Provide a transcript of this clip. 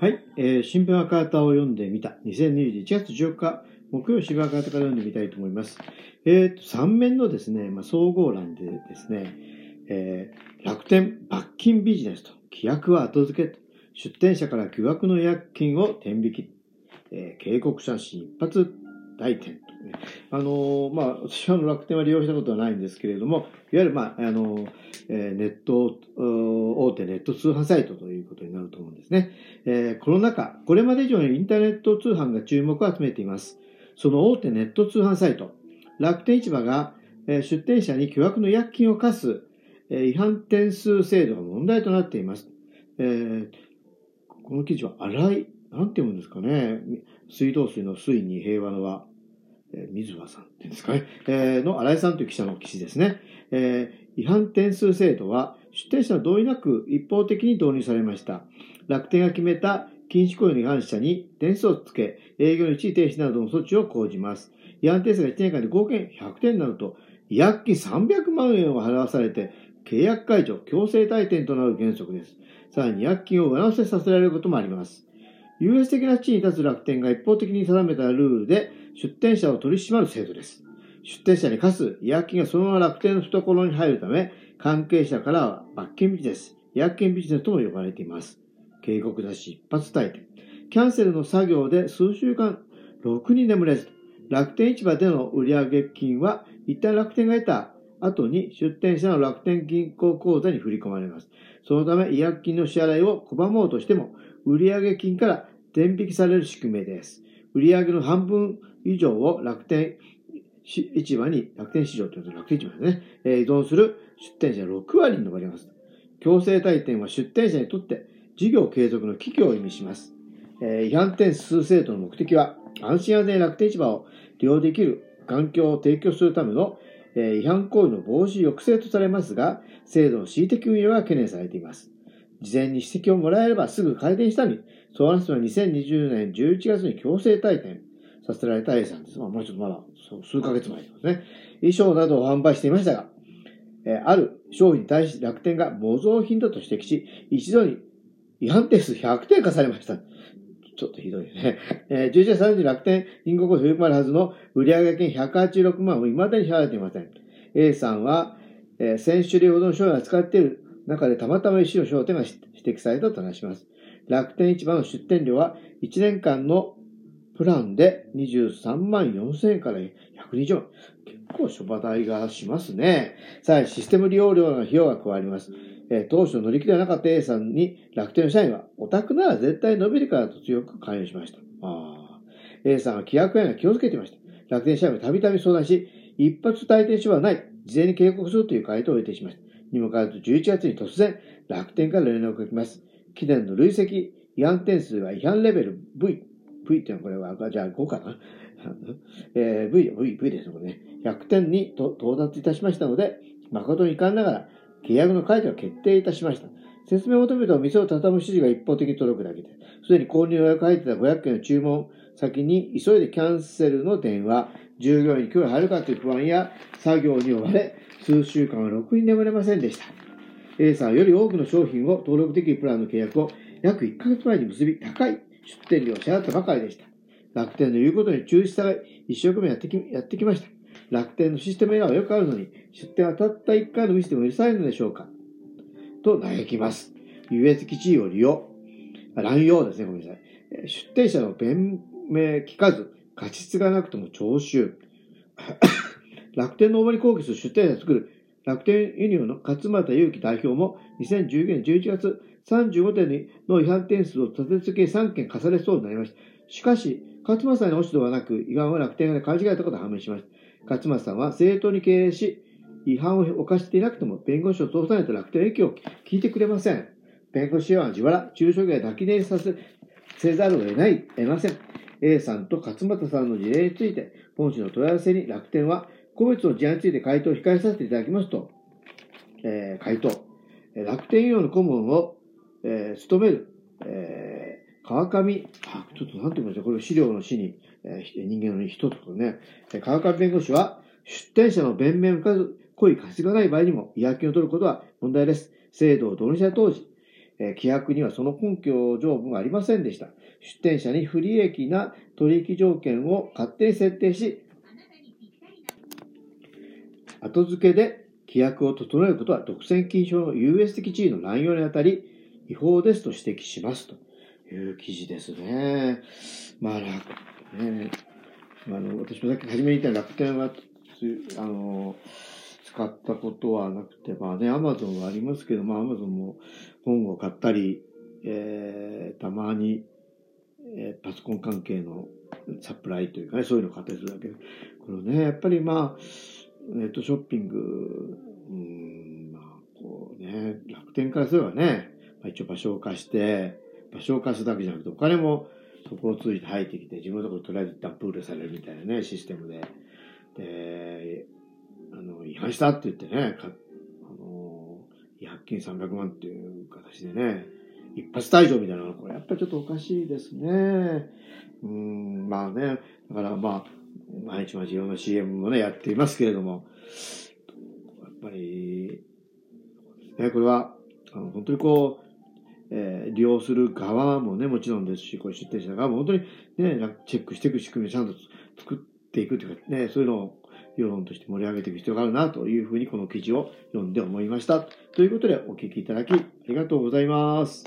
はい、えー新聞赤旗を読んでみた。2021月14日、木曜新聞赤旗から読んでみたいと思います。えーと、3面のですね、まあ、総合欄でですね、えー楽天罰金ビジネスと、規約は後付けと、出店者から巨額の違約金を転引き、えー警告写真一発大店とね。あのまあ、私は楽天は利用したことはないんですけれども、いわゆる、まあ、あのーえネット、大手ネット通販サイトということになると思うんですね。えーコロナ禍、これまで以上にインターネット通販が注目を集めています。その大手ネット通販サイト、楽天市場が、えー出店者に巨額の違約金を課す、えー違反点数制度が問題となっています。えーこの記事は荒い、なんて読むんですかね。水道水の水に平和の和、えー水葉さんっていうんですかね。えーの荒井さんという記者の記事ですね。えー違反点数制度は出店者の同意なく一方的に導入されました。楽天が決めた禁止行為の違反者に点数をつけ、営業の一時停止などの措置を講じます。違反点数が1年間で合計100点になると、違約金300万円を払わされて、契約解除、強制退店となる原則です。さらに違約金を上乗せさせられることもあります。優越的な地位に立つ楽天が一方的に定めたルールで出店者を取り締まる制度です。出店者に課す違約金がそのまま楽天の懐に入るため、関係者からは罰金ビジネス、違約金ビジネスとも呼ばれています。警告出し一発退店。キャンセルの作業で数週間、ろくに眠れず、楽天市場での売上金は一旦楽天が得た後に出店者の楽天銀行口座に振り込まれます。そのため違約金の支払いを拒もうとしても、売上金から転引きされる仕組みです。売上の半分以上を楽天市場に、楽天市場というと楽天市場ですね、えー依存する出店者6割に上ります。強制退店は出店者にとって事業継続の危機を意味します。違反点数制度の目的は、安心安全楽天市場を利用できる環境を提供するための、違反行為の防止抑制とされますが、制度の恣意的運用が懸念されています。事前に指摘をもらえればすぐ改善したのに、そうなすのは2020年11月に強制退店させられた A さんです。まあ、もうちょっとまだ数ヶ月前ですね。衣装などを販売していましたが、えーある商品に対し楽天が模造品だと指摘し、一度に違反点数100点課されました。ちょっとひどいですね。えー11月30日楽天銀行に振り込まれるはずの売上金186万を未だに支払われていません。A さんは、えー1000種類ほどの商品を扱っている中でたまたま一種の商店が指摘されたと話します。楽天市場の出店料は1年間のプランで23万4000円から120万。結構諸場代がしますね。さらにシステム利用料の費用が加わります。えー当初乗り気ではなかった A さんに楽天社員は、オタクなら絶対伸びるからと強く勧誘しました。あ A さんは規約違反には気をつけていました。楽天社員はたびたび相談し、一発退店書はない。事前に警告するという回答を得てしました。にもかかわらず11月に突然、楽天から連絡が来ます。記念の累積違反点数は違反レベル V。V ってのはこれは、じゃあ5かな？えー V、V、V ですよね。100点にと到達いたしましたので、誠に遺憾ながら、契約の解除を決定いたしました。説明を求めた店を畳む指示が一方的に届くだけで、すでに購入予約入ってた500件の注文先に急いでキャンセルの電話、従業員に今日入るかという不安や作業に追われ、数週間はろくに眠れませんでした。A さんはより多くの商品を登録できるプランの契約を約1ヶ月前に結び、高い出店料を支払ったばかりでした。楽天の言うことに忠実さが一生懸命やってきやってきました。楽天のシステムエラーはよくあるのに、出店はたった1回のミスでも許されるのでしょうかと嘆きます。優越的地位を利用、あ乱用ですね、ごめんなさい。出店者の弁明聞かず、過失がなくとも徴収。楽天の主に抗議する出店者を作る楽天ユニオンの勝俣祐樹代表も2019年11月35点の違反点数を立て続け3件課されそうになりました。しかし、勝俣さんに落ち度はなく、違反は楽天が勘違いだったことが判明しました。勝俣さんは正当に経営し、違反を犯していなくても弁護士を通さないと楽天影響を聞いてくれません。弁護士は自腹、中小企業へ抱き寝させせざるを得ない、得ません。A さんと勝俣さんの事例について、本市の問い合わせに楽天は、個別の事案について回答を控えさせていただきますと、えー回答。楽天医療の顧問を、えー務める、えー川上、あ、ちょっとなんて言いましたこれ資料の死に、えー人間の人とかね、川上弁護士は、出店者の弁明を深く、濃い貸しがない場合にも違約金を取ることは問題です。制度を導入した当時、え規約にはその根拠条文がありませんでした。出店者に不利益な取引条件を勝手に設定し、後付けで規約を整えることは独占禁止法の優越的地位の乱用にあたり違法ですと指摘しますという記事ですね。まあ、楽、ね、あの、私もさっき初めに言った楽天は、あの、使ったことはなくて、まあね、アマゾンはありますけど、まあアマゾンも本を買ったり、えー、たまに、えー、パソコン関係のサプライというかね、そういうのを買ったりするだけで、このね、やっぱりまあ、ネットショッピング、うん、まあ、こうね、楽天からすればね、まあ、一応場所を貸して、場所を貸すだけじゃなくて、お金もそこを通じて入ってきて、自分のところとりあえず一旦プールされるみたいなね、システムで。で、あの、違反したって言ってね、かあの、違約金300万っていう形でね、一発退場みたいなのこれやっぱりちょっとおかしいですね。うん、まあね、だからまあ、毎日毎日いろんな CM もね、やっていますけれども、やっぱり、ね、これは、あの本当にこう、えー、利用する側もね、もちろんですし、これ出店者側も本当にね、チェックしていく仕組みをちゃんと作っていくというかね、そういうのを世論として盛り上げていく必要があるなというふうにこの記事を読んで思いました。ということでお聞きいただきありがとうございます。